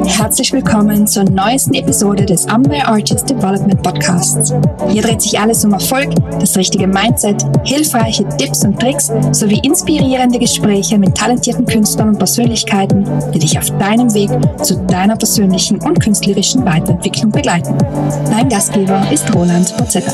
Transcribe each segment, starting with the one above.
Herzlich willkommen zur neuesten Episode des Amway Artist Development Podcasts. Hier dreht sich alles um Erfolg, das richtige Mindset, hilfreiche Tipps und Tricks sowie inspirierende Gespräche mit talentierten Künstlern und Persönlichkeiten, die dich auf deinem Weg zu deiner persönlichen und künstlerischen Weiterentwicklung begleiten. Dein Gastgeber ist Roland Pozetta.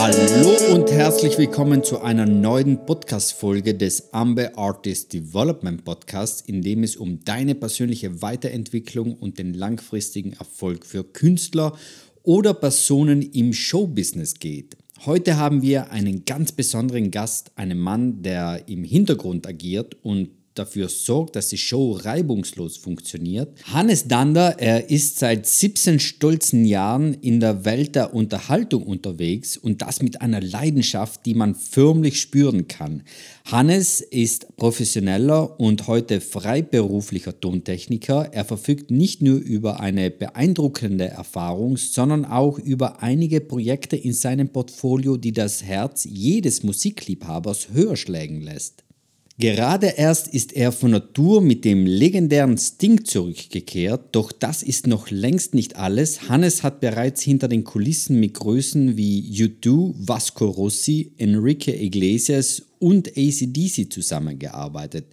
Hallo und herzlich willkommen zu einer neuen Podcast-Folge des Amber Artist Development Podcasts, in dem es um deine persönliche Weiterentwicklung und den langfristigen Erfolg für Künstler oder Personen im Showbusiness geht. Heute haben wir einen ganz besonderen Gast, einen Mann, der im Hintergrund agiert und dafür sorgt, dass die Show reibungslos funktioniert. Hannes Dander, er ist seit 17 stolzen Jahren in der Welt der Unterhaltung unterwegs und das mit einer Leidenschaft, die man förmlich spüren kann. Hannes ist professioneller und heute freiberuflicher Tontechniker. Er verfügt nicht nur über eine beeindruckende Erfahrung, sondern auch über einige Projekte in seinem Portfolio, die das Herz jedes Musikliebhabers höher schlägen lässt. Gerade erst ist er von Natur mit dem legendären Sting zurückgekehrt, doch das ist noch längst nicht alles. Hannes hat bereits hinter den Kulissen mit Größen wie U2, Vasco Rossi, Enrique Iglesias und ACDC zusammengearbeitet.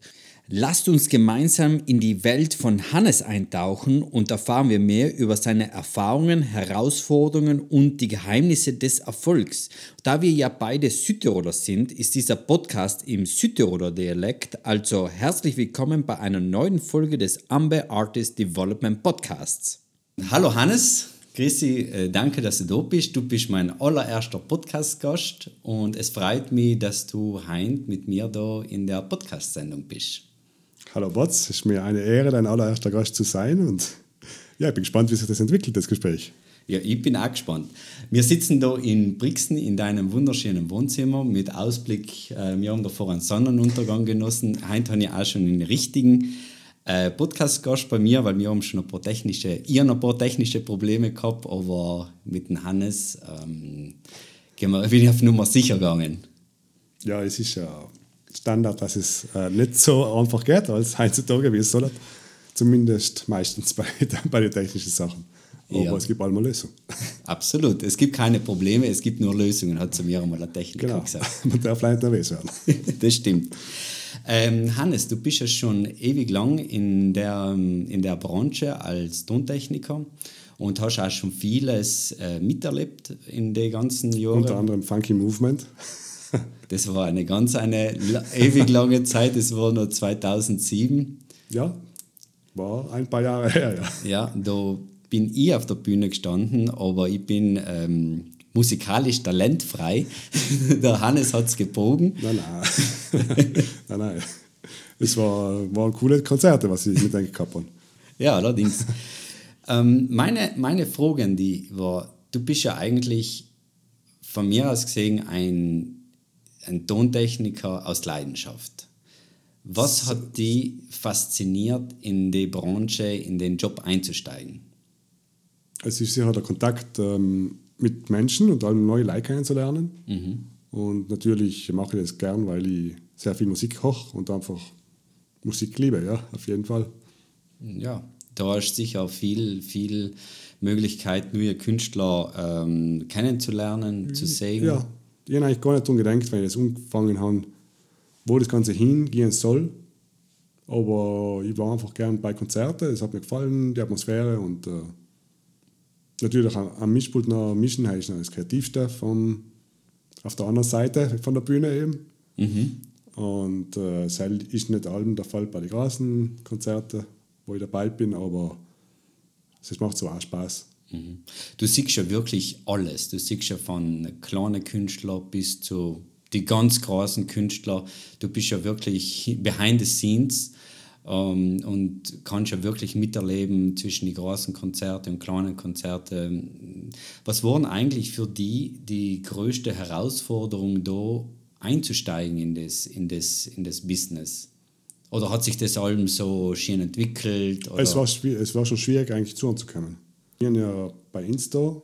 Lasst uns gemeinsam in die Welt von Hannes eintauchen und erfahren wir mehr über seine Erfahrungen, Herausforderungen und die Geheimnisse des Erfolgs. Da wir ja beide Südtiroler sind, ist dieser Podcast im Südtiroler Dialekt, also herzlich willkommen bei einer neuen Folge des Amber Artist Development Podcasts. Hallo Hannes. Chrissy, äh, danke, dass du da bist. Du bist mein allererster Podcast-Gast und es freut mich, dass du heint mit mir da in der Podcast-Sendung bist. Hallo Bots, es ist mir eine Ehre, dein allererster Gast zu sein und ja, ich bin gespannt, wie sich das entwickelt, das Gespräch. Ja, ich bin auch gespannt. Wir sitzen da in Brixen in deinem wunderschönen Wohnzimmer mit Ausblick. Äh, wir haben davor einen Sonnenuntergang genossen. Heute habe ich auch schon einen richtigen äh, Podcast-Gast bei mir, weil wir haben schon ein paar technische, ich ein paar technische Probleme gehabt, aber mit dem Hannes ähm, gehen wir, bin ich auf Nummer sicher gegangen. Ja, es ist ja Standard, dass es äh, nicht so einfach geht als heutzutage, wie es soll. Zumindest meistens bei, bei den technischen Sachen. Aber ja. es gibt einmal Lösungen. Absolut. Es gibt keine Probleme, es gibt nur Lösungen, hat zu mir einmal der Techniker genau. gesagt. Man darf nicht nervös werden. das stimmt. Ähm, Hannes, du bist ja schon ewig lang in der, in der Branche als Tontechniker und hast auch schon vieles äh, miterlebt in den ganzen Jahren. Unter anderem Funky Movement. Das war eine ganz eine ewig lange Zeit, das war nur 2007. Ja, war ein paar Jahre her, ja. Ja, da bin ich auf der Bühne gestanden, aber ich bin ähm, musikalisch talentfrei. der Hannes hat es gebogen. Nein, nein. nein, nein. Es war, waren coole Konzerte, was ich mit gehabt habe. Ja, allerdings. ähm, meine, meine Frage an die war, du bist ja eigentlich von mir aus gesehen ein ein Tontechniker aus Leidenschaft. Was hat die fasziniert, in die Branche, in den Job einzusteigen? Es ist sicher der Kontakt ähm, mit Menschen und allem neue Leute kennenzulernen. Mhm. Und natürlich mache ich das gern, weil ich sehr viel Musik koche und einfach Musik liebe, ja, auf jeden Fall. Ja, da hast du sicher viel, viel Möglichkeit, neue Künstler ähm, kennenzulernen, zu sehen. Ja, ich habe eigentlich gar nicht daran gedacht, wenn ich das angefangen habe, wo das Ganze hingehen soll. Aber ich war einfach gern bei Konzerten, es hat mir gefallen, die Atmosphäre und äh, natürlich am Mischpult noch mischen, ist noch das Kreativste vom, auf der anderen Seite von der Bühne eben. Mhm. Und äh, das ist nicht allem der Fall bei den großen Konzerten, wo ich dabei bin, aber es macht so auch Spaß. Mhm. Du siehst ja wirklich alles. Du siehst ja von kleinen Künstlern bis zu die ganz großen Künstler. Du bist ja wirklich behind the scenes ähm, und kannst ja wirklich miterleben zwischen den großen Konzerten und kleinen Konzerten. Was waren eigentlich für die die größte Herausforderung da einzusteigen in das, in das, in das Business? Oder hat sich das allem so schön entwickelt? Oder? Es, war, es war schon schwierig, eigentlich zu uns zu kommen. Ich habe ja bei Insta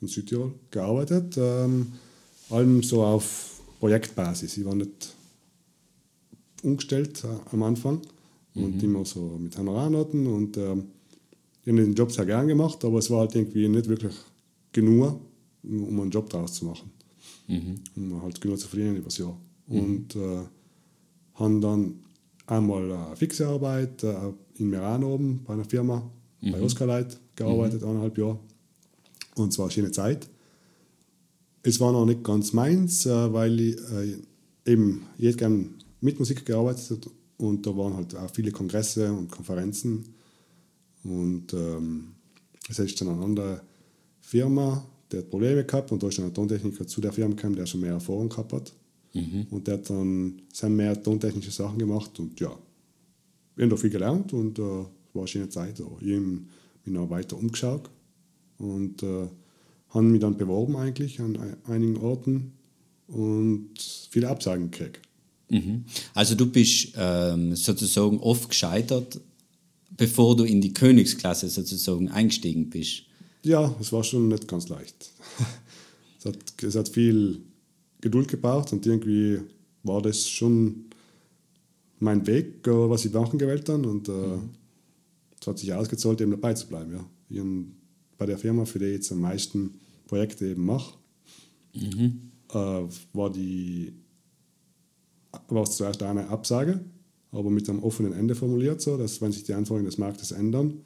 in Südtirol gearbeitet, ähm, allem so auf Projektbasis. Ich war nicht umgestellt äh, am Anfang und mhm. immer so mit Honorarnoten und ähm, ich habe den Job sehr gern gemacht, aber es war halt irgendwie nicht wirklich genug, um einen Job daraus zu machen. Mhm. Um halt genug zu verdienen über das Jahr. Mhm. Und äh, haben dann einmal eine fixe Arbeit äh, in Meran oben bei einer Firma, mhm. bei Oscar Light, gearbeitet, mhm. eineinhalb Jahre. Und zwar eine schöne Zeit. Es war noch nicht ganz meins, äh, weil ich äh, eben, hätte gerne mit Musik gearbeitet und da waren halt auch viele Kongresse und Konferenzen. Und ähm, es ist dann eine andere Firma, der hat Probleme gehabt und da ist dann ein Tontechniker zu der Firma gekommen, der schon mehr Erfahrung gehabt hat. Mhm. Und der hat dann sehr mehr tontechnische Sachen gemacht und ja, wir haben da viel gelernt und äh, war eine schöne Zeit. Ich habe mich noch weiter umgeschaut und äh, habe mich dann beworben eigentlich an einigen Orten und viele Absagen gekriegt. Mhm. Also du bist ähm, sozusagen oft gescheitert, bevor du in die Königsklasse sozusagen eingestiegen bist. Ja, es war schon nicht ganz leicht. es, hat, es hat viel Geduld gebraucht und irgendwie war das schon mein Weg, äh, was ich machen gewählt habe und äh, mhm. Es hat sich ausgezahlt, eben dabei zu bleiben. Ja. Ich bei der Firma, für die ich jetzt am meisten Projekte eben mache, mhm. äh, war die war es zuerst eine Absage, aber mit einem offenen Ende formuliert, so dass wenn sich die Anforderungen des Marktes ändern,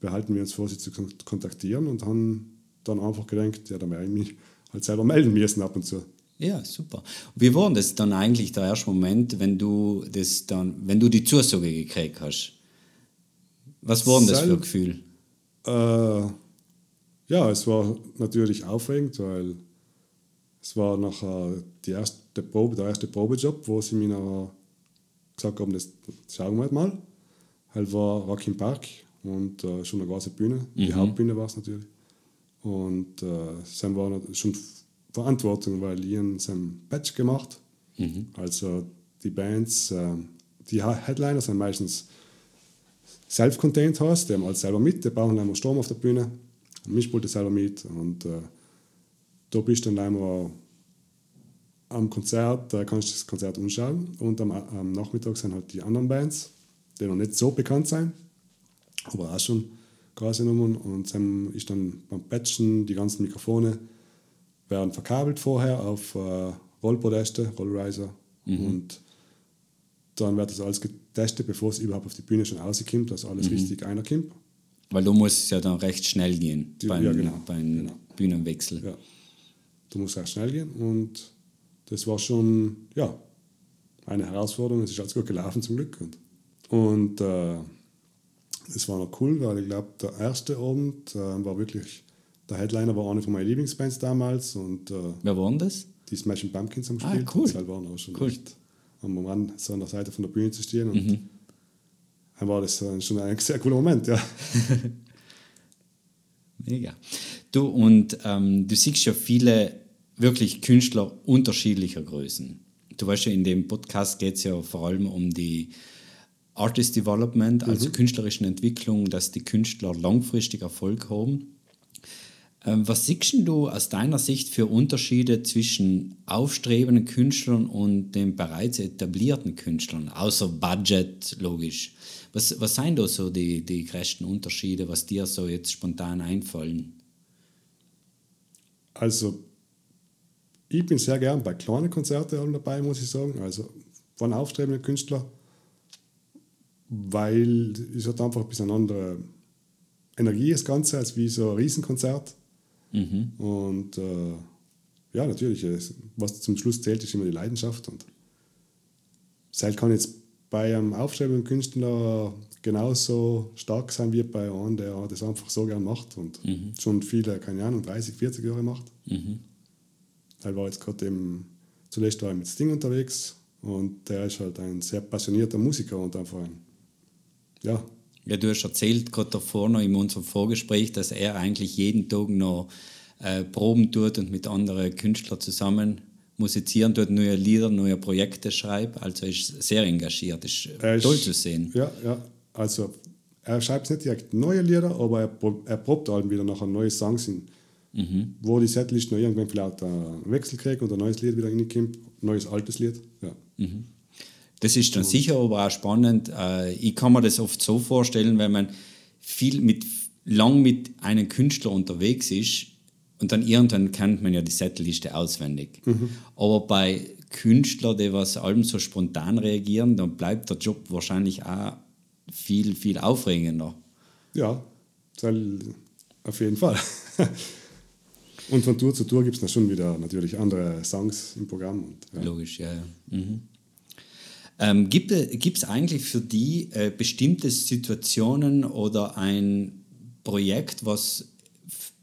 behalten wir uns vor, sie zu kontaktieren und haben dann einfach gedacht, ja, dann werde ich mich halt selber melden müssen ab und zu. Ja, super. Wie war das dann eigentlich der erste Moment, wenn du das dann, wenn du die Zusage gekriegt hast? Was war denn das für ein Gefühl? Äh, ja, es war natürlich aufregend, weil es war nachher die erste Probe, der erste Probejob, wo sie mir nachher gesagt haben, das schauen wir mal. Halt war Rock im Park und äh, schon eine große Bühne. Mhm. Die Hauptbühne war es natürlich. Und äh, dann war schon Verantwortung, weil ich sein Patch gemacht. Mhm. Also die Bands, äh, die Headliner sind meistens self-contained hast, die haben alles selber mit, die brauchen einmal Strom auf der Bühne, Mischpulte selber mit und äh, da bist du dann einmal am Konzert, da kannst du das Konzert anschauen und am, am Nachmittag sind halt die anderen Bands, die noch nicht so bekannt sind, aber auch schon große Nummern und dann ist dann beim Patchen die ganzen Mikrofone werden verkabelt vorher auf äh, Rollpodeste, Rollriser mhm. und dann wird das alles getestet, bevor es überhaupt auf die Bühne schon rauskommt, dass alles mhm. richtig einerkommt. Weil du musst ja dann recht schnell gehen die, beim, ja, genau, beim genau. Bühnenwechsel. Ja. Du musst recht schnell gehen und das war schon ja, eine Herausforderung. Es ist alles gut gelaufen zum Glück. Und, und äh, es war noch cool, weil ich glaube, der erste Abend äh, war wirklich, der Headliner war eine von meinen Lieblingsbands damals. Und, äh, Wer waren das? Die Smashing Pumpkins am Spiel. Ah, cool. Das waren auch schon cool. echt am Rand so an der Seite von der Bühne zu stehen. Und mhm. dann war das schon ein sehr cooler Moment, ja. Mega. Du, und ähm, du siehst ja viele wirklich Künstler unterschiedlicher Größen. Du weißt ja, in dem Podcast geht es ja vor allem um die Artist Development, also mhm. künstlerischen Entwicklung, dass die Künstler langfristig Erfolg haben. Ähm, was siehst du aus deiner Sicht für Unterschiede zwischen aufstrebenden Künstlern und den bereits etablierten Künstlern, außer Budget, logisch? Was, was sind da so die, die größten Unterschiede, was dir so jetzt spontan einfallen? Also, ich bin sehr gern bei kleinen Konzerten dabei, muss ich sagen. Also von aufstrebenden Künstlern, weil es hat einfach ein bisschen andere Energie, das Ganze, als wie so ein Riesenkonzert. Mhm. Und äh, ja, natürlich, was zum Schluss zählt, ist immer die Leidenschaft. Und Seil kann jetzt bei einem aufstrebenden Künstler genauso stark sein wie bei einem, der das einfach so gern macht und mhm. schon viele, keine Ahnung, 30, 40 Jahre macht. Mhm. Er war jetzt gerade eben, zuletzt war er mit Sting unterwegs und der ist halt ein sehr passionierter Musiker und einfach ein, ja. Ja, du hast erzählt gerade davor noch in unserem Vorgespräch, dass er eigentlich jeden Tag noch äh, Proben tut und mit anderen Künstlern zusammen musizieren tut, neue Lieder, neue Projekte schreibt. Also ist sehr engagiert. Ist, ist toll zu sehen. Ja, ja. Also er schreibt nicht direkt neue Lieder, aber er, er probt halt wieder nachher neue Songs in Mhm. Wo die Setlist noch irgendwann vielleicht einen Wechsel kriegt und ein neues Lied wieder reinkommt, neues altes Lied. Ja. Mhm. Das ist dann sicher aber auch spannend. Äh, ich kann mir das oft so vorstellen, wenn man viel mit lang mit einem Künstler unterwegs ist und dann irgendwann kennt man ja die Setliste auswendig. Aber bei Künstlern, die was allem so spontan reagieren, dann bleibt der Job wahrscheinlich auch viel, viel aufregender. Ja, auf jeden Fall. und von Tour zu Tour gibt es dann schon wieder natürlich andere Songs im Programm. Und, ja. Logisch, ja. ja. Mhm. Ähm, gibt es eigentlich für die äh, bestimmte Situationen oder ein Projekt, was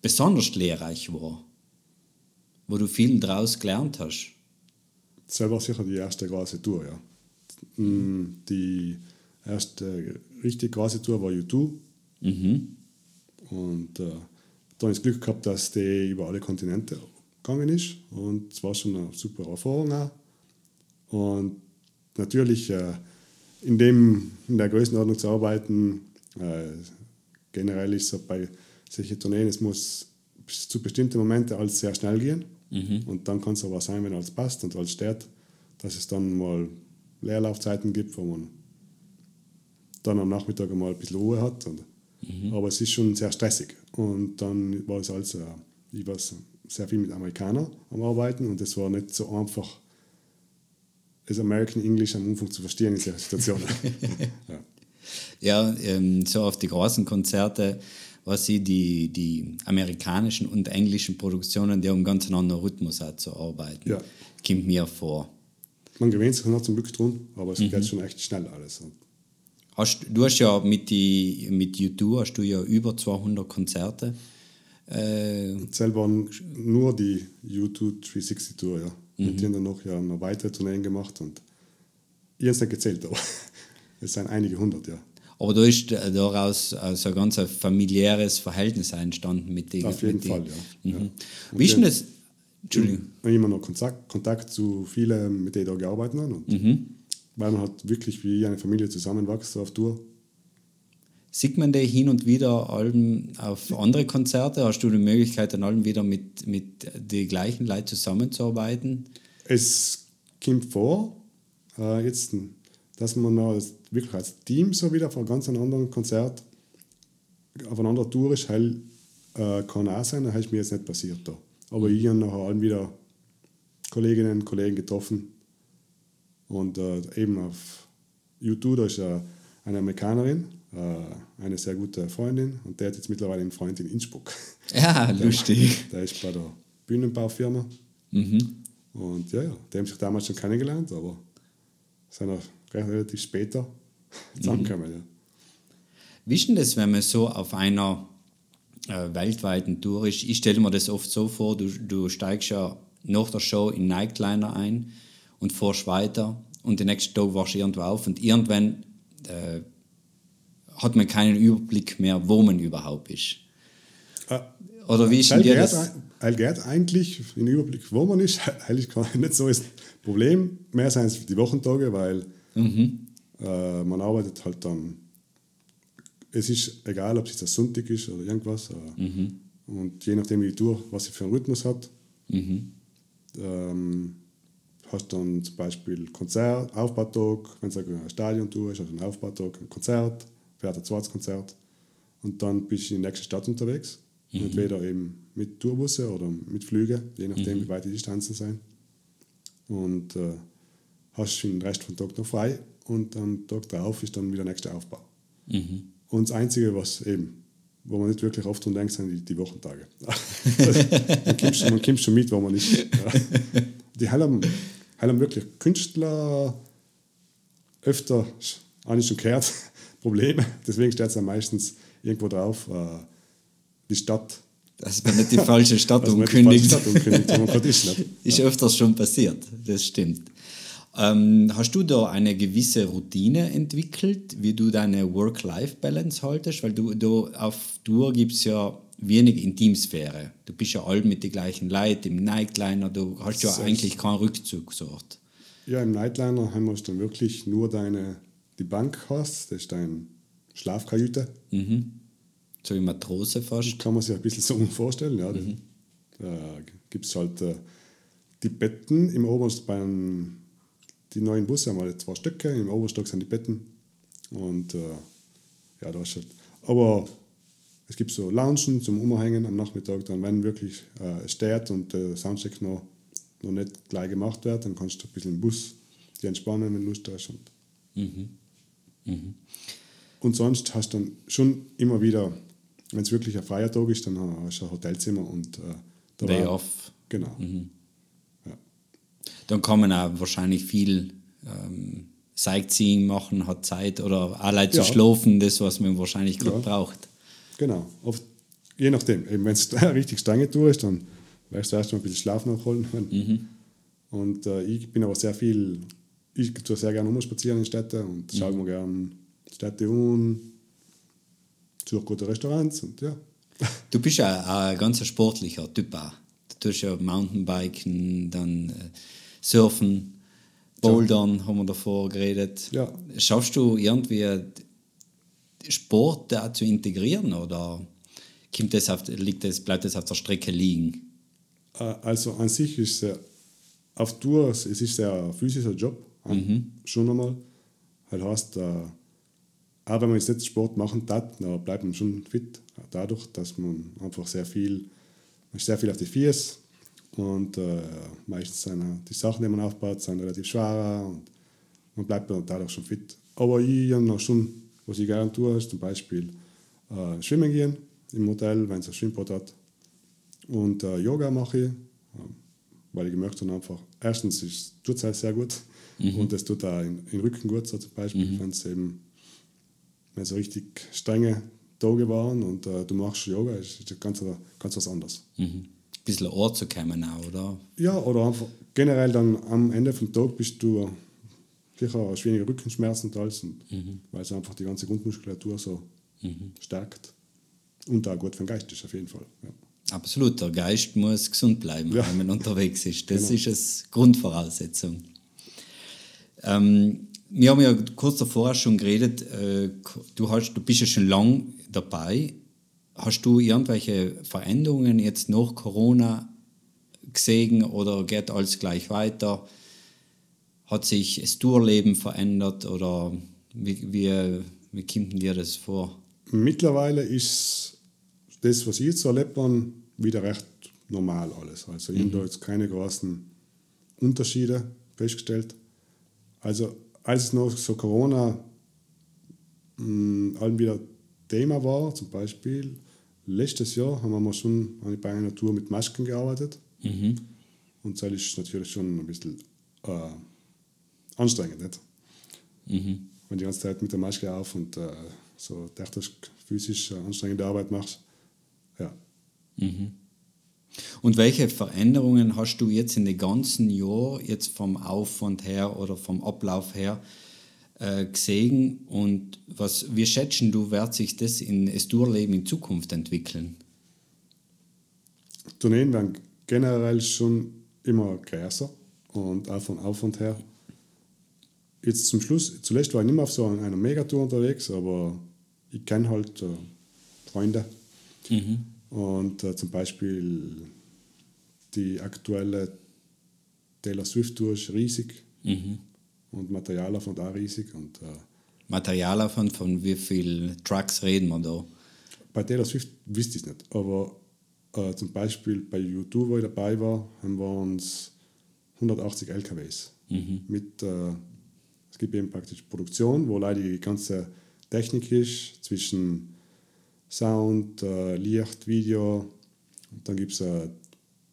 besonders lehrreich war? Wo du viel daraus gelernt hast? Das war sicher die erste große Tour, ja. Mm, die erste richtig große Tour war U2. Mhm. Und äh, dann das Glück gehabt, dass die über alle Kontinente gegangen ist. Und es war schon eine super Erfahrung auch. Und natürlich äh, in, dem, in der Größenordnung zu arbeiten, äh, generell ist so bei solchen Tourneen, es muss zu bestimmten Momenten alles sehr schnell gehen. Mhm. Und dann kann es aber sein, wenn alles passt und alles steht, dass es dann mal Leerlaufzeiten gibt, wo man dann am Nachmittag mal ein bisschen Ruhe hat. Und, mhm. Aber es ist schon sehr stressig. Und dann war es also, ich war sehr viel mit Amerikanern am Arbeiten und es war nicht so einfach, das American English am Anfang zu verstehen in solchen Situationen. ja, ja ähm, so auf die großen Konzerte was sie die, die amerikanischen und englischen Produktionen, die haben ganz einen anderen Rhythmus auch zu arbeiten. Ja. Kommt mir vor. Man gewöhnt sich noch zum Glück dran, aber es mhm. geht schon echt schnell alles. Hast, du hast ja mit, die, mit U2 hast du ja über 200 Konzerte. Äh, selber nur die U2 360 Tour, ja. Mhm. Mit denen dann noch, ja, noch weitere Tourneen gemacht und ich habe es nicht gezählt, aber es sind einige hundert, ja. Aber da ist daraus also ein ganz familiäres Verhältnis entstanden mit den. Auf jeden Fall, die, ja. Mhm. Wie ist denn das? Entschuldigung. Ich immer noch Kontakt, Kontakt zu vielen, mit denen ich da gearbeitet habe. Mhm. Weil man halt wirklich wie eine Familie zusammenwächst auf Tour. Sieht man die hin und wieder allem auf andere Konzerte? Hast du die Möglichkeit, dann allem wieder mit, mit den gleichen Leuten zusammenzuarbeiten? Es kommt vor, äh, jetzt, dass man als, wirklich als Team so wieder auf einem ganz anderen Konzert auf einer anderen Tour ist, heil, äh, kann auch sein, das ist mir jetzt nicht passiert da. Aber ich habe nachher allen wieder Kolleginnen und Kollegen getroffen. Und äh, eben auf YouTube, da ist äh, eine Amerikanerin, eine sehr gute Freundin und der hat jetzt mittlerweile einen Freund in Innsbruck. Ja, lustig. Der, der ist bei der Bühnenbaufirma. Mhm. Und ja, ja, die haben sich damals schon kennengelernt, aber sind auch relativ später zusammengekommen. Mhm. Ja. Wie ist denn das, wenn man so auf einer äh, weltweiten Tour ist? Ich stelle mir das oft so vor, du, du steigst ja nach der Show in Nightliner ein und fährst weiter und den nächsten Tag warst du irgendwo auf und irgendwann äh, hat man keinen Überblick mehr, wo man überhaupt ist. Äh, Oder wie ist denn dir das? Geht eigentlich den Überblick, wo man ist, eigentlich nicht so ist Problem. Mehr es die Wochentage, weil mhm. äh, man arbeitet halt dann. Es ist egal, ob es das Sonntag ist oder irgendwas. Äh, mhm. Und je nachdem, wie die Tour, was sie für einen Rhythmus hat, mhm. ähm, hast dann zum Beispiel Konzert, Aufbautag, wenn es eine Stadiontour ist, also ein Aufbautag, ein Konzert, fährt ein zweites Konzert und dann bist du in die nächste Stadt unterwegs. Mhm. Entweder eben mit Tourbusse oder mit Flügen, je nachdem, mhm. wie weit die Distanzen sind. Und äh, hast den Rest vom Tag noch frei und am Tag darauf ist dann wieder der nächste Aufbau. Mhm. Und das Einzige, was eben, wo man nicht wirklich oft dran denkt, sind die, die Wochentage. man, kommt schon, man kommt schon mit, wo man. Ja. Die haben, haben wirklich Künstler öfter, habe ich schon gehört, Probleme. Deswegen steht es ja meistens irgendwo drauf, äh, die Stadt. Dass man nicht die falsche Stadt umkündigt. Stadt umkündigt ist, ist öfters schon passiert, das stimmt. Ähm, hast du da eine gewisse Routine entwickelt, wie du deine Work-Life-Balance haltest? Weil du, du auf Tour gibt es ja wenig Intimsphäre. Du bist ja all mit den gleichen Leuten im Nightliner, du hast ja eigentlich keinen Rückzugsort. Ja, im Nightliner haben wir dann wirklich nur deine, die Bank hast, das ist deine Schlafkajüte. Mhm. So wie Matrose fast. Kann man sich ein bisschen so vorstellen, ja. Mhm. Da gibt es halt äh, die Betten im Oberst beim die neuen Busse haben alle zwei Stöcke, im Oberstock sind die Betten und äh, ja, da ist halt, aber es gibt so Loungen zum Umhängen am Nachmittag, dann wenn wirklich äh, es steht und der Soundcheck noch, noch nicht gleich gemacht wird, dann kannst du ein bisschen im Bus die entspannen, wenn du Lust hast. Und, Mhm. Und sonst hast du dann schon immer wieder, wenn es wirklich ein freier Tag ist, dann hast du ein Hotelzimmer und äh, da Day war- off. Genau. Dann kann man auch wahrscheinlich viel ähm, Sightseeing machen, hat Zeit oder allein zu Ja. schlafen, das, was man wahrscheinlich gerade Ja. braucht. Genau. Oft, je nachdem. Wenn es eine richtig strenge Tour ist, dann wirst du erst mal ein bisschen Schlaf nachholen. Mhm. Und äh, ich bin aber sehr viel, ich tue sehr gerne umspazieren in Städte Mhm. und schaue mir gerne Städte an, suche gute Restaurants und ja. Du bist ja ein ganz sportlicher Typ auch. Du tust ja Mountainbiken, dann äh, Surfen, Bouldern, haben wir davor geredet. Ja. Schaffst du irgendwie Sport da zu integrieren oder kommt das auf, liegt das, bleibt das auf der Strecke liegen? Äh, Also an sich ist es auf Tour, es ist ein physischer Job, äh, schon einmal. Das heißt, äh, auch wenn man jetzt nicht Sport machen darf, dann bleibt man schon fit, dadurch, dass man einfach sehr viel, man sehr viel auf die Füße und äh, meistens sind die Sachen, die man aufbaut, sind relativ schwer und man bleibt dann dadurch schon fit. Aber ich habe noch schon, was ich gerne tue, ist zum Beispiel äh, schwimmen gehen im Hotel, wenn es ein Schwimmbad hat. Und äh, Yoga mache ich, äh, weil ich gemerkt habe, einfach, erstens tut es halt sehr gut und es tut auch in, in Rücken gut, so zum Beispiel, wenn es eben wenn so richtig strenge Tage waren und äh, du machst Yoga, ist, ist ganz, ganz was anderes. Mhm. Ein bisschen Ort zu kommen auch, oder? Ja, oder einfach generell dann am Ende vom Tag bist du sicher hast weniger Rückenschmerzen und alles, und weil es einfach die ganze Grundmuskulatur so stärkt. Und auch gut für den Geist ist auf jeden Fall. Ja. Absolut, der Geist muss gesund bleiben, Ja. wenn man unterwegs ist. Das Genau. ist eine Grundvoraussetzung. Ähm, wir haben ja kurz davor schon geredet, äh, du, hast, du bist ja schon lang dabei. Hast du irgendwelche Veränderungen jetzt nach Corona gesehen oder geht alles gleich weiter? Hat sich das Tourleben verändert oder wie, wie, wie kommt dir das vor? Mittlerweile ist das, was ich jetzt erlebt habe, wieder recht normal alles. Also ich habe da jetzt keine großen Unterschiede festgestellt. Also als es noch so Corona mh, allem wieder Thema war, zum Beispiel letztes Jahr haben wir schon bei einer Tour mit Masken gearbeitet. Und das ist natürlich schon ein bisschen äh, anstrengend. Nicht? Wenn du die ganze Zeit mit der Maske auf und äh, so technisch, physisch äh, anstrengende Arbeit machst. Ja. Und welche Veränderungen hast du jetzt in den ganzen Jahr jetzt vom Aufwand her oder vom Ablauf her äh, gesehen und was, wie schätzen du, wird sich das in das Tourleben in Zukunft entwickeln? Tourneen werden generell schon immer größer und auch von Aufwand her. Jetzt zum Schluss, zuletzt war ich nicht mehr auf so einer Megatour unterwegs, aber ich kenne halt äh, Freunde. Und äh, zum Beispiel die aktuelle Taylor Swift Tour ist riesig. Und Materialaufwand auch riesig. Und äh, Materialaufwand, von wie viel Trucks reden wir da? Bei Taylor Swift wüsste ich es nicht, aber äh, zum Beispiel bei U2, wo ich dabei war, haben wir uns 180 LKWs mit, äh, es gibt eben praktisch Produktion, wo leider die ganze Technik ist, zwischen Sound, äh, Licht, Video, und dann gibt es äh,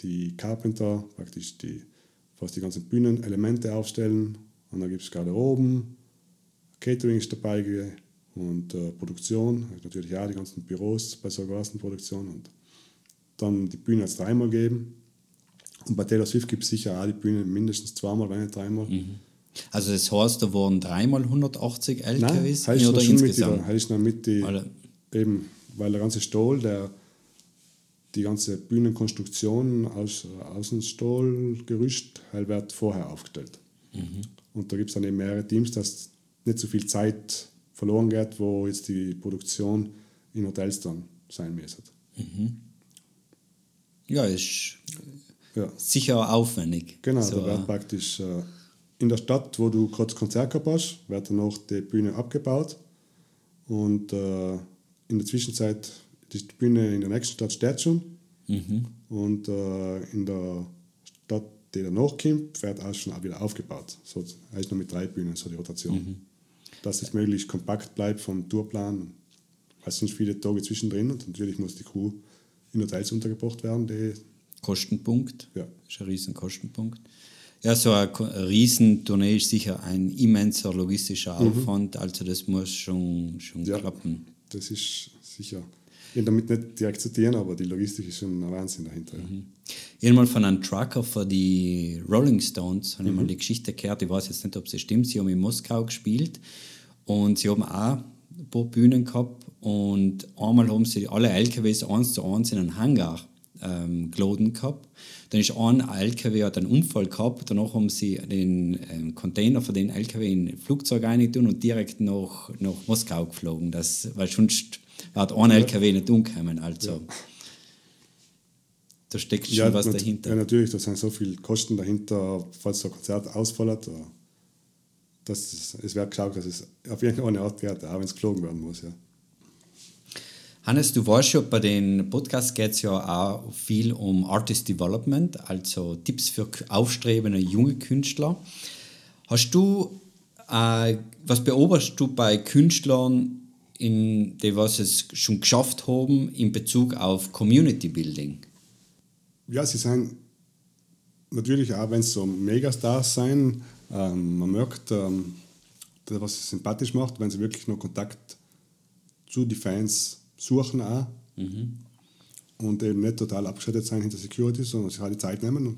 die Carpenter, praktisch die, fast die ganzen Bühnenelemente aufstellen, und dann gibt es Garderoben, Catering ist dabei und äh, Produktion, natürlich auch die ganzen Büros bei so einer großen Produktion und dann die Bühne jetzt dreimal geben. Und bei Taylor Swift gibt es sicher auch die Bühne mindestens zweimal, wenn nicht dreimal. Also das heißt, da waren dreimal 180 Nein, LKWs heißt oder schon mit, die, insgesamt? heißt noch mit die, Alle. eben, weil der ganze Stahl, der, die ganze Bühnenkonstruktion aus Außenstahlgerüst, halt wird vorher aufgestellt. Und da gibt es dann eben mehrere Teams, dass nicht so viel Zeit verloren geht, wo jetzt die Produktion in Hotels dann sein müsste. Ja, ist Ja. sicher aufwendig. Genau, So, da wird praktisch äh, in der Stadt, wo du kurz Konzert gehabt hast, wird dann noch die Bühne abgebaut. Und äh, in der Zwischenzeit die Bühne in der nächsten Stadt steht schon. Und äh, in der Stadt, die danach kommt, wird auch schon auch wieder aufgebaut. So, eigentlich noch mit drei Bühnen, so die Rotation. Dass es möglichst kompakt bleibt vom Tourplan. Es sind viele Tage zwischendrin und natürlich muss die Crew in Hotels untergebracht werden, die Kostenpunkt. Ja. Ist ein riesen Kostenpunkt. Ja, so eine Riesentournee ist sicher ein immenser logistischer Aufwand, also das muss schon, schon Ja. klappen. Das ist sicher. Ich damit nicht direkt tun, aber die Logistik ist schon ein Wahnsinn dahinter. Habe mal von einem Trucker für die Rolling Stones habe ich mal die Geschichte gehört. Ich weiß jetzt nicht, ob sie stimmt. Sie haben in Moskau gespielt und sie haben auch ein paar Bühnen gehabt. Und einmal haben sie alle LKWs eins zu eins in einen Hangar ähm, geladen gehabt. Dann ist ein LKW hat einen Unfall gehabt. Danach haben sie den ähm, Container für den LKW in ein Flugzeug reintun und direkt nach, nach Moskau geflogen. Das, weil sonst hat ein LKW nicht umgekommen. Also da steckt schon was nat- dahinter. Ja, natürlich, da sind so viele Kosten dahinter, falls so ein Konzert ausfällt. Das, ist- es wird geschaut, dass es auf irgendeine Art wird, auch wenn es geflogen werden muss. Ja. Hannes, du weißt schon, bei den Podcasts geht es ja auch viel um Artist Development, also Tipps für aufstrebende junge Künstler. Hast du, äh, was beobachtest du bei Künstlern, in, die was es schon geschafft haben in Bezug auf Community Building? ja, sie sind natürlich auch, wenn es so Megastars sind, ähm, man merkt, ähm, das, was sie sympathisch macht, wenn sie wirklich noch Kontakt zu den Fans suchen auch. und eben nicht total abgeschottet sein hinter Security, sondern sich halt die Zeit nehmen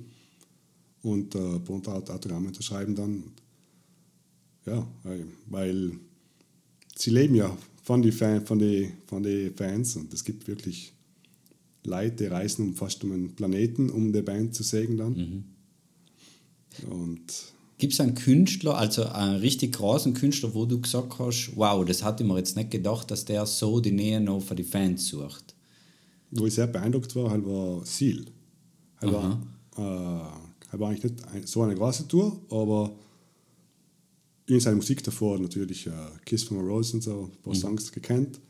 und äh, ein paar Autogramme unterschreiben dann. Ja, weil- sie leben ja von den Fan, von die, von die Fans und es gibt wirklich Leute, die reisen um fast um einen Planeten, um die Band zu sehen dann. Und Gibt es einen Künstler, also einen richtig großen Künstler, wo du gesagt hast, wow, das hatte ich mir jetzt nicht gedacht, dass der so die Nähe noch für die Fans sucht? wo ich sehr beeindruckt war, halt war Seal. Halt war, äh, halt war eigentlich nicht so eine große Tour, aber in seiner Musik davor natürlich äh, Kiss from a Rose und so, ein paar Songs gekannt,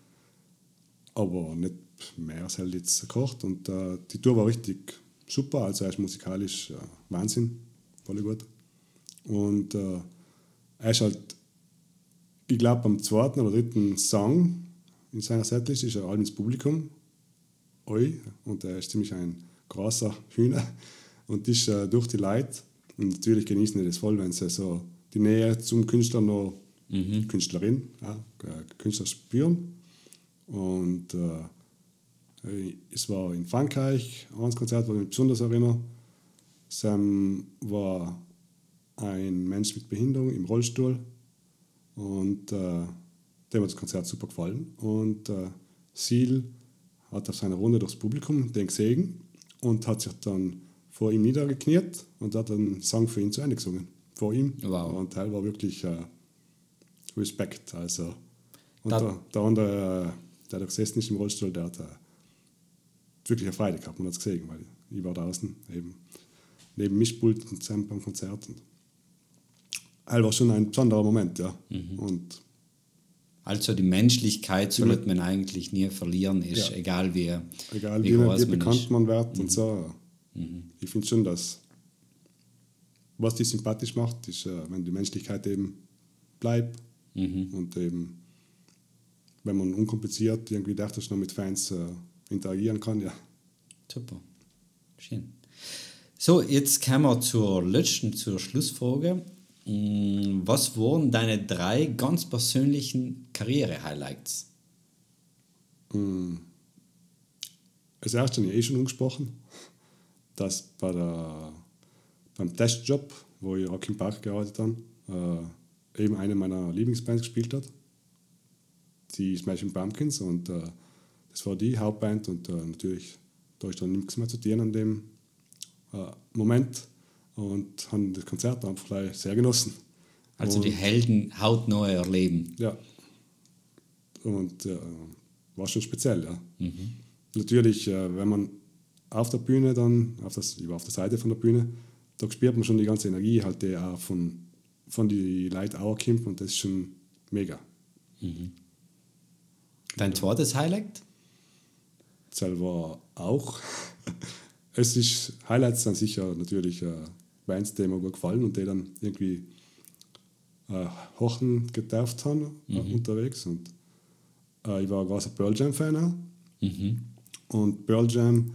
aber nicht mehr als halt jetzt gekocht. Und äh, die Tour war richtig super, also er ist musikalisch äh, Wahnsinn, voll gut. Und äh, er ist halt, ich glaube, am zweiten oder dritten Song in seiner Setlist ist er allem ins Publikum Oi, und er ist ziemlich ein großer Hühner und ist äh, durch die Leute. Und natürlich genießen die das voll, wenn sie so die Nähe zum Künstler noch, Künstlerin, ja, Künstler spüren. Und äh, es war in Frankreich, ein Konzert, wo ich mich besonders erinnere. Sam war ein Mensch mit Behinderung im Rollstuhl und äh, dem hat das Konzert super gefallen. Und äh, Seal hat auf seiner Runde durchs Publikum den gesehen und hat sich dann vor ihm niedergekniet und hat einen Song für ihn zu Ende gesungen. Vor ihm. Wow. Und Teil war wirklich äh, Respekt. Also. Und Da- der, der andere, äh, der da gesessen ist im Rollstuhl, der hat äh, wirklich eine Freude gehabt. Man hat es gesehen, weil ich war draußen eben neben Mischpult und zusammen beim Konzert. Und war schon ein besonderer Moment, ja. Mhm. Und Also die Menschlichkeit sollte man eigentlich nie verlieren, ist Ja. egal wie, egal wie wie, wie bekannt ist. Mhm. man wird und so. Ich finde schon, dass was die sympathisch macht, ist, äh, wenn die Menschlichkeit eben bleibt Mhm. und eben, wenn man unkompliziert irgendwie dachte, dass man mit Fans äh, interagieren kann, ja. Super. Schön. So, jetzt kommen wir zur letzten, zur Schlussfrage. Mm, Was waren deine drei ganz persönlichen Karriere-Highlights? Als erstes habe ich eh schon angesprochen, dass bei der, beim Testjob, wo ich Rock im Park gearbeitet habe, äh, eben eine meiner Lieblingsbands gespielt hat. Die Smashing Pumpkins und äh, das war die Hauptband und äh, natürlich da ist dann nichts mehr zu tun an dem äh, Moment und habe das Konzert einfach gleich sehr genossen. Also und, die Helden hautnah erleben. ja. Und äh, war schon speziell, ja. Natürlich, äh, wenn man auf der Bühne dann, auf das, ich war auf der Seite von der Bühne, da spürt man schon die ganze Energie, halt, die auch von, von die Leute auch kommt und das ist schon mega. Dein zweites Highlight? selber auch. Es ist Highlights sind sicher natürlich äh, Bands, die mir gut gefallen und die dann irgendwie äh, Hochen getauft haben äh, unterwegs. Und äh, ich war ein großer Pearl Jam-Fan auch. Und Pearl Jam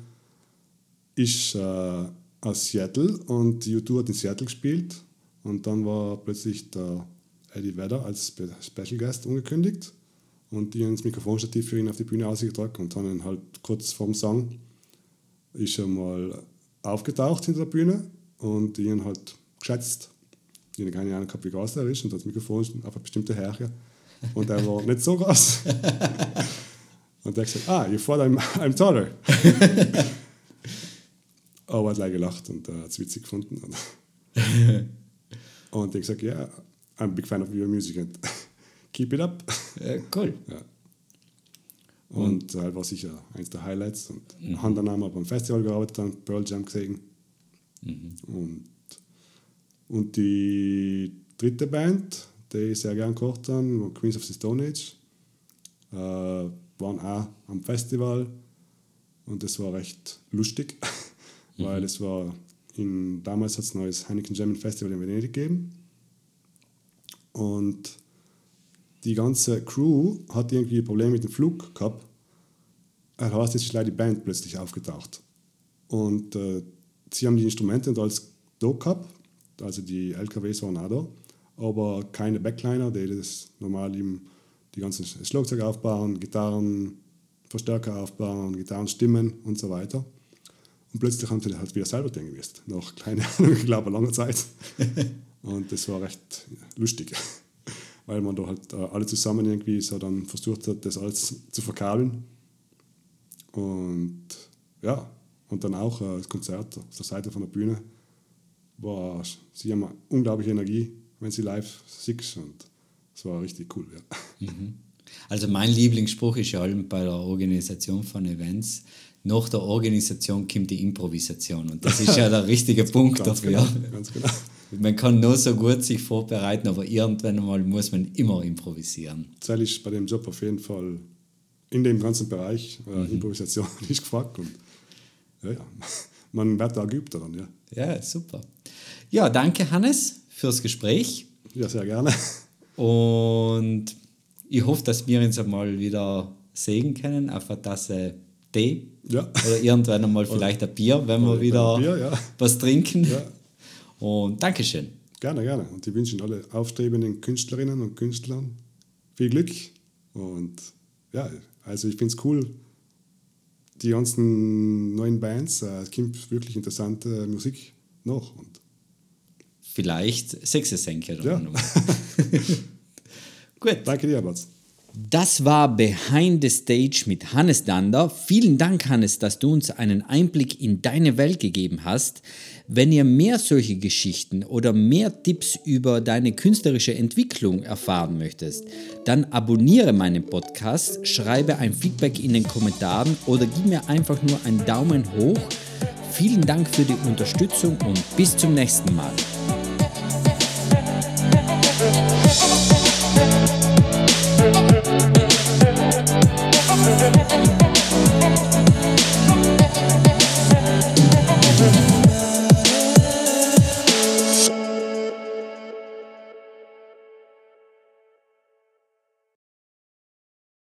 ist äh, aus Seattle und U2 hat in Seattle gespielt. Und dann war plötzlich der Eddie Vedder als Spe Special Guest angekündigt. Und die haben das Mikrofonstativ für ihn auf die Bühne ausgedrückt und haben ihn halt kurz vorm Song ist er mal aufgetaucht hinter der Bühne und die haben halt geschätzt. Ich habe keine Ahnung gehabt, wie groß er ist und das Mikrofon ist auf eine bestimmte Höhe. Und er war nicht so groß. Und er hat gesagt, ah, you thought I'm, I'm taller. Aber er hat leider gelacht und er hat es witzig gefunden. Und, und ich gesagt, ja, yeah, I'm a big fan of your music and keep it up. Äh, cool. Ja. Und das war sicher eines der Highlights. Und haben dann auch mal beim Festival gearbeitet, dann Pearl Jam gesehen. Und, und die dritte Band, die ich sehr gern gekocht habe, war Queens of the Stone Age, äh, waren auch am Festival. Und das war recht lustig, weil es war in, damals hat es ein neues Heineken German Festival in Venedig gegeben. Und die ganze Crew hat irgendwie Probleme mit dem Flug gehabt. Das heißt, jetzt ist leider die Band plötzlich aufgetaucht. Und äh, sie haben die Instrumente da gehabt, also die auch da, aber keine Backliner, die das normal eben die ganzen Schlagzeug aufbauen, Gitarren, Verstärker aufbauen, Gitarrenstimmen und so weiter. Und plötzlich haben sie halt wieder selber denken müssen, nach, keine Ahnung, ich glaube, langer Zeit. Und das war recht lustig weil man da halt äh, alle zusammen irgendwie so dann versucht hat, das alles zu verkabeln. Und ja, und dann auch äh, das Konzert auf der Seite von der Bühne war, sie haben eine unglaubliche Energie, wenn sie live siehst und es war richtig cool. Ja. Also mein Lieblingsspruch ist ja allem bei der Organisation von Events, nach der Organisation kommt die Improvisation und das ist ja der richtige Punkt Ganz dafür. genau, genau. Man kann nur so gut sich vorbereiten, aber irgendwann mal muss man immer improvisieren. Das ist bei dem Job auf jeden Fall in dem ganzen Bereich äh, Improvisation ist gefragt und ja, ja, man wird da geübt dann, ja. Ja, super. Ja, danke Hannes fürs Gespräch Ja, sehr gerne. und ich hoffe, dass wir uns einmal wieder sehen können auf eine Tasse Tee Ja. oder irgendwann einmal vielleicht ein Bier, wenn wir wieder Bier, ja. was trinken. Ja. Und Dankeschön. Gerne, gerne. Und ich wünsche alle aufstrebenden Künstlerinnen und Künstlern viel Glück. Und ja, also ich finde es cool, die ganzen neuen Bands, äh, es kommt wirklich interessante Musik noch. Und Vielleicht Sechsesenke. Ja. Gut. danke dir, Bats. Das war Behind the Stage mit Hannes Dander. Vielen Dank, Hannes, dass du uns einen Einblick in deine Welt gegeben hast. Wenn ihr mehr solche Geschichten oder mehr Tipps über deine künstlerische Entwicklung erfahren möchtest, dann abonniere meinen Podcast, schreibe ein Feedback in den Kommentaren oder gib mir einfach nur einen Daumen hoch. Vielen Dank für die Unterstützung und bis zum nächsten Mal.